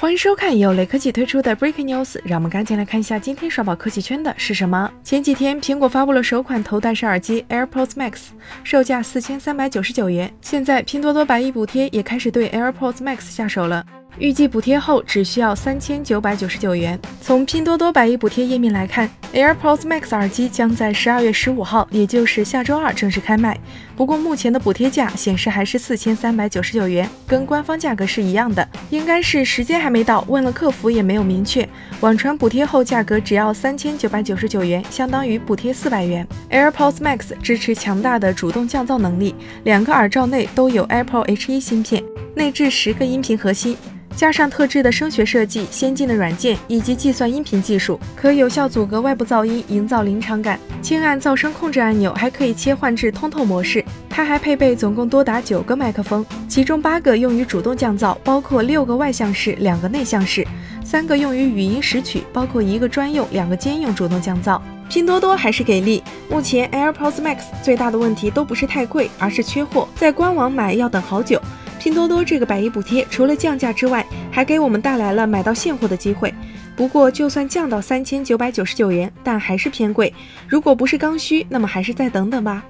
欢迎收看由雷科技推出的 Breaking News，让我们赶紧来看一下今天刷爆科技圈的是什么。前几天，苹果发布了首款头戴式耳机 AirPods Max，售价四千三百九十九元。现在，拼多多百亿补贴也开始对 AirPods Max 下手了。预计补贴后只需要三千九百九十九元。从拼多多百亿补贴页面来看，AirPods Max 耳机将在十二月十五号，也就是下周二正式开卖。不过目前的补贴价显示还是四千三百九十九元，跟官方价格是一样的，应该是时间还没到，问了客服也没有明确。网传补贴后价格只要三千九百九十九元，相当于补贴四百元。AirPods Max 支持强大的主动降噪能力，两个耳罩内都有 Apple H1 芯片，内置十个音频核心。加上特制的声学设计、先进的软件以及计算音频技术，可有效阻隔外部噪音，营造临场感。轻按噪声控制按钮，还可以切换至通透模式。它还配备总共多达九个麦克风，其中八个用于主动降噪，包括六个外向式、两个内向式；三个用于语音识取，包括一个专用、两个兼用主动降噪。拼多多还是给力，目前 AirPods Max 最大的问题都不是太贵，而是缺货，在官网买要等好久。拼多多这个百亿补贴，除了降价之外，还给我们带来了买到现货的机会。不过，就算降到三千九百九十九元，但还是偏贵。如果不是刚需，那么还是再等等吧。